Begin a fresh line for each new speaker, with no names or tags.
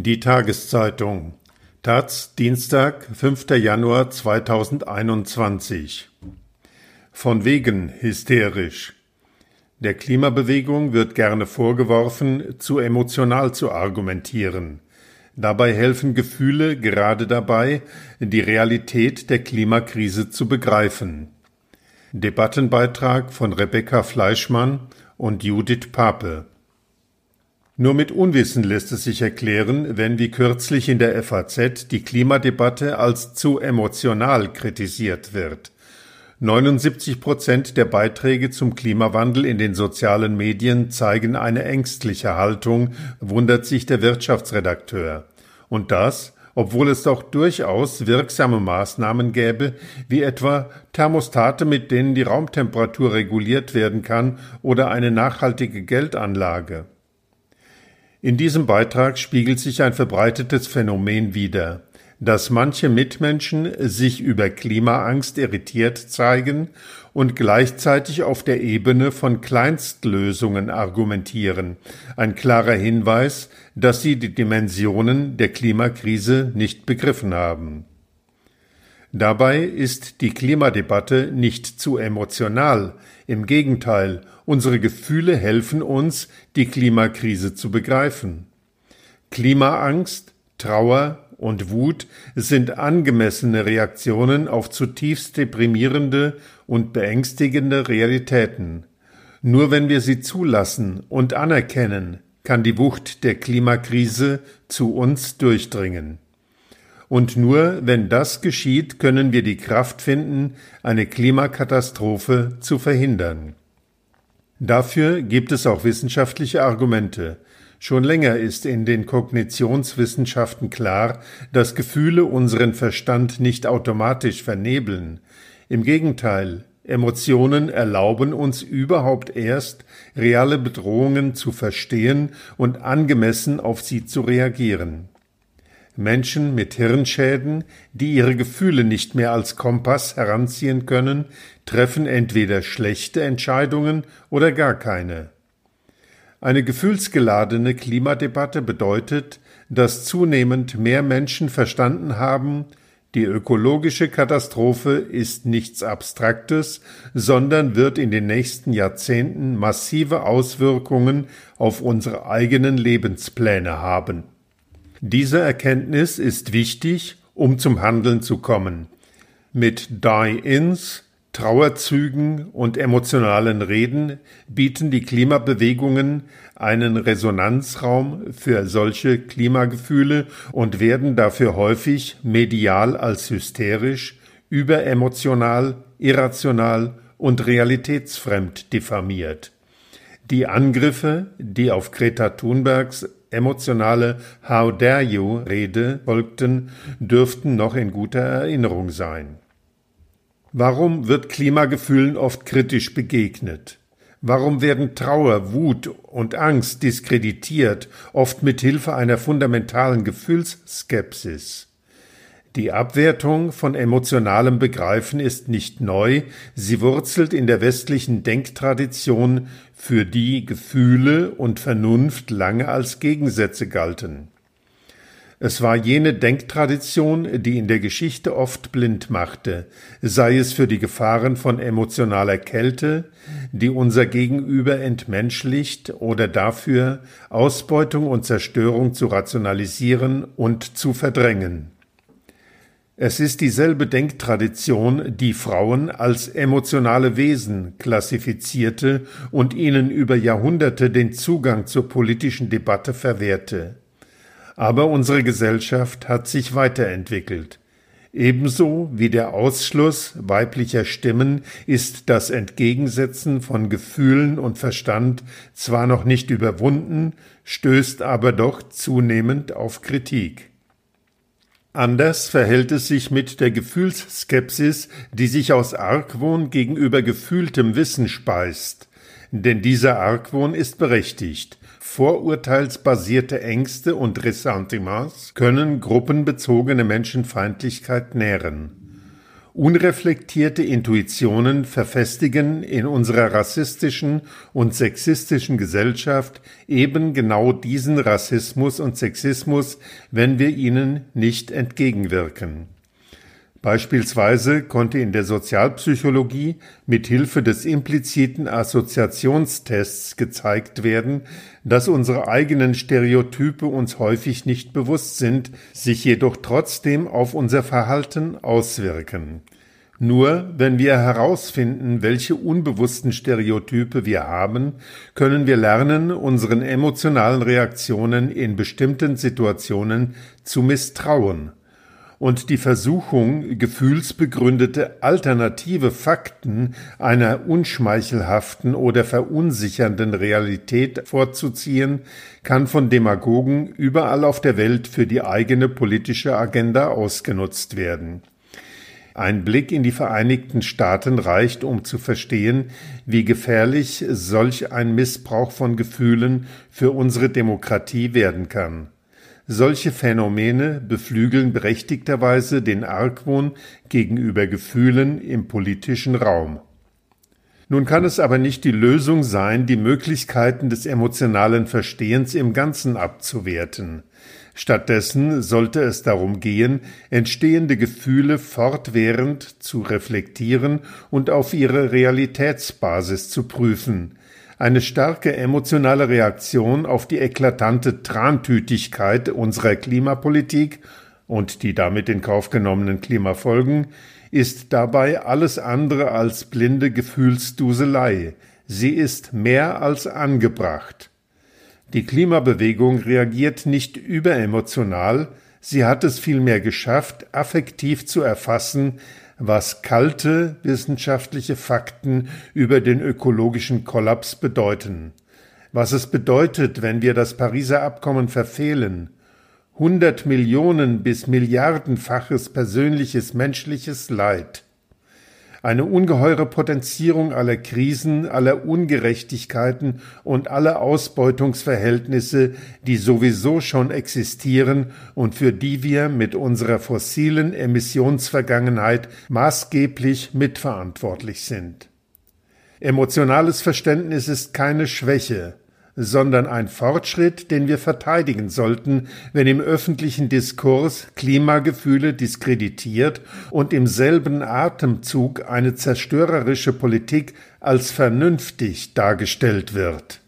Die Tageszeitung Taz, Dienstag, 5. Januar 2021 Von wegen hysterisch. Der Klimabewegung wird gerne vorgeworfen, zu emotional zu argumentieren. Dabei helfen Gefühle gerade dabei, die Realität der Klimakrise zu begreifen. Debattenbeitrag von Rebecca Fleischmann und Judith Pape nur mit Unwissen lässt es sich erklären, wenn wie kürzlich in der FAZ die Klimadebatte als zu emotional kritisiert wird. 79 Prozent der Beiträge zum Klimawandel in den sozialen Medien zeigen eine ängstliche Haltung, wundert sich der Wirtschaftsredakteur. Und das, obwohl es doch durchaus wirksame Maßnahmen gäbe, wie etwa Thermostate, mit denen die Raumtemperatur reguliert werden kann, oder eine nachhaltige Geldanlage. In diesem Beitrag spiegelt sich ein verbreitetes Phänomen wider, dass manche Mitmenschen sich über Klimaangst irritiert zeigen und gleichzeitig auf der Ebene von Kleinstlösungen argumentieren, ein klarer Hinweis, dass sie die Dimensionen der Klimakrise nicht begriffen haben. Dabei ist die Klimadebatte nicht zu emotional, im Gegenteil, unsere Gefühle helfen uns, die Klimakrise zu begreifen. Klimaangst, Trauer und Wut sind angemessene Reaktionen auf zutiefst deprimierende und beängstigende Realitäten. Nur wenn wir sie zulassen und anerkennen, kann die Wucht der Klimakrise zu uns durchdringen. Und nur wenn das geschieht, können wir die Kraft finden, eine Klimakatastrophe zu verhindern. Dafür gibt es auch wissenschaftliche Argumente. Schon länger ist in den Kognitionswissenschaften klar, dass Gefühle unseren Verstand nicht automatisch vernebeln. Im Gegenteil, Emotionen erlauben uns überhaupt erst, reale Bedrohungen zu verstehen und angemessen auf sie zu reagieren. Menschen mit Hirnschäden, die ihre Gefühle nicht mehr als Kompass heranziehen können, treffen entweder schlechte Entscheidungen oder gar keine. Eine gefühlsgeladene Klimadebatte bedeutet, dass zunehmend mehr Menschen verstanden haben, die ökologische Katastrophe ist nichts Abstraktes, sondern wird in den nächsten Jahrzehnten massive Auswirkungen auf unsere eigenen Lebenspläne haben. Diese Erkenntnis ist wichtig, um zum Handeln zu kommen. Mit Die-Ins, Trauerzügen und emotionalen Reden bieten die Klimabewegungen einen Resonanzraum für solche Klimagefühle und werden dafür häufig medial als hysterisch, überemotional, irrational und realitätsfremd diffamiert. Die Angriffe, die auf Greta Thunbergs emotionale How dare you Rede folgten, dürften noch in guter Erinnerung sein. Warum wird Klimagefühlen oft kritisch begegnet? Warum werden Trauer, Wut und Angst diskreditiert, oft mit Hilfe einer fundamentalen Gefühlsskepsis? Die Abwertung von emotionalem Begreifen ist nicht neu, sie wurzelt in der westlichen Denktradition, für die Gefühle und Vernunft lange als Gegensätze galten. Es war jene Denktradition, die in der Geschichte oft blind machte, sei es für die Gefahren von emotionaler Kälte, die unser Gegenüber entmenschlicht, oder dafür, Ausbeutung und Zerstörung zu rationalisieren und zu verdrängen. Es ist dieselbe Denktradition, die Frauen als emotionale Wesen klassifizierte und ihnen über Jahrhunderte den Zugang zur politischen Debatte verwehrte. Aber unsere Gesellschaft hat sich weiterentwickelt. Ebenso wie der Ausschluss weiblicher Stimmen ist das Entgegensetzen von Gefühlen und Verstand zwar noch nicht überwunden, stößt aber doch zunehmend auf Kritik. Anders verhält es sich mit der Gefühlsskepsis, die sich aus Argwohn gegenüber gefühltem Wissen speist. Denn dieser Argwohn ist berechtigt. Vorurteilsbasierte Ängste und Ressentiments können gruppenbezogene Menschenfeindlichkeit nähren. Unreflektierte Intuitionen verfestigen in unserer rassistischen und sexistischen Gesellschaft eben genau diesen Rassismus und Sexismus, wenn wir ihnen nicht entgegenwirken. Beispielsweise konnte in der Sozialpsychologie mit Hilfe des impliziten Assoziationstests gezeigt werden, dass unsere eigenen Stereotype uns häufig nicht bewusst sind, sich jedoch trotzdem auf unser Verhalten auswirken. Nur wenn wir herausfinden, welche unbewussten Stereotype wir haben, können wir lernen, unseren emotionalen Reaktionen in bestimmten Situationen zu misstrauen und die Versuchung, gefühlsbegründete alternative Fakten einer unschmeichelhaften oder verunsichernden Realität vorzuziehen, kann von Demagogen überall auf der Welt für die eigene politische Agenda ausgenutzt werden. Ein Blick in die Vereinigten Staaten reicht, um zu verstehen, wie gefährlich solch ein Missbrauch von Gefühlen für unsere Demokratie werden kann. Solche Phänomene beflügeln berechtigterweise den Argwohn gegenüber Gefühlen im politischen Raum. Nun kann es aber nicht die Lösung sein, die Möglichkeiten des emotionalen Verstehens im Ganzen abzuwerten. Stattdessen sollte es darum gehen, entstehende Gefühle fortwährend zu reflektieren und auf ihre Realitätsbasis zu prüfen, eine starke emotionale Reaktion auf die eklatante Trantütigkeit unserer Klimapolitik und die damit in Kauf genommenen Klimafolgen ist dabei alles andere als blinde Gefühlsduselei. Sie ist mehr als angebracht. Die Klimabewegung reagiert nicht überemotional, sie hat es vielmehr geschafft, affektiv zu erfassen, was kalte wissenschaftliche Fakten über den ökologischen Kollaps bedeuten, was es bedeutet, wenn wir das Pariser Abkommen verfehlen, hundert Millionen bis Milliardenfaches persönliches menschliches Leid, eine ungeheure Potenzierung aller Krisen, aller Ungerechtigkeiten und aller Ausbeutungsverhältnisse, die sowieso schon existieren und für die wir mit unserer fossilen Emissionsvergangenheit maßgeblich mitverantwortlich sind. Emotionales Verständnis ist keine Schwäche, sondern ein Fortschritt, den wir verteidigen sollten, wenn im öffentlichen Diskurs Klimagefühle diskreditiert und im selben Atemzug eine zerstörerische Politik als vernünftig dargestellt wird.